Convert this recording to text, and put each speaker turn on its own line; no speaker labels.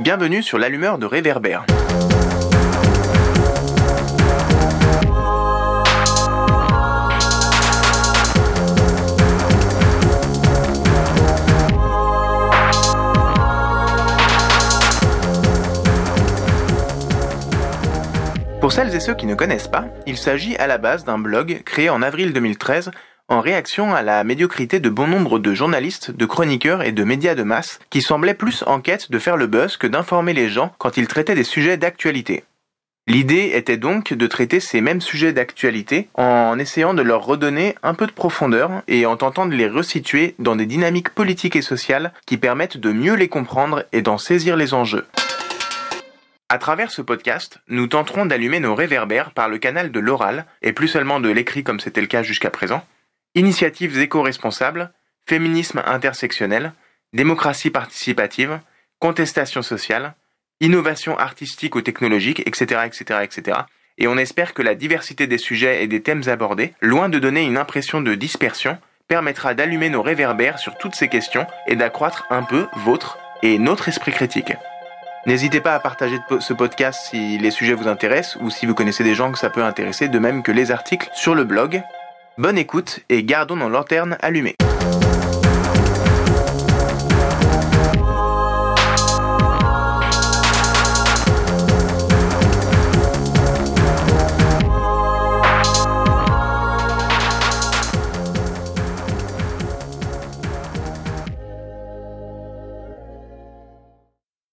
Bienvenue sur l'allumeur de réverbère. Pour celles et ceux qui ne connaissent pas, il s'agit à la base d'un blog créé en avril 2013 en réaction à la médiocrité de bon nombre de journalistes, de chroniqueurs et de médias de masse qui semblaient plus en quête de faire le buzz que d'informer les gens quand ils traitaient des sujets d'actualité. L'idée était donc de traiter ces mêmes sujets d'actualité en essayant de leur redonner un peu de profondeur et en tentant de les resituer dans des dynamiques politiques et sociales qui permettent de mieux les comprendre et d'en saisir les enjeux. À travers ce podcast, nous tenterons d'allumer nos réverbères par le canal de l'oral, et plus seulement de l'écrit comme c'était le cas jusqu'à présent, initiatives éco-responsables, féminisme intersectionnel, démocratie participative, contestation sociale, innovation artistique ou technologique, etc., etc., etc. Et on espère que la diversité des sujets et des thèmes abordés, loin de donner une impression de dispersion, permettra d'allumer nos réverbères sur toutes ces questions et d'accroître un peu votre et notre esprit critique. N'hésitez pas à partager ce podcast si les sujets vous intéressent ou si vous connaissez des gens que ça peut intéresser, de même que les articles sur le blog. Bonne écoute et gardons nos lanternes allumées.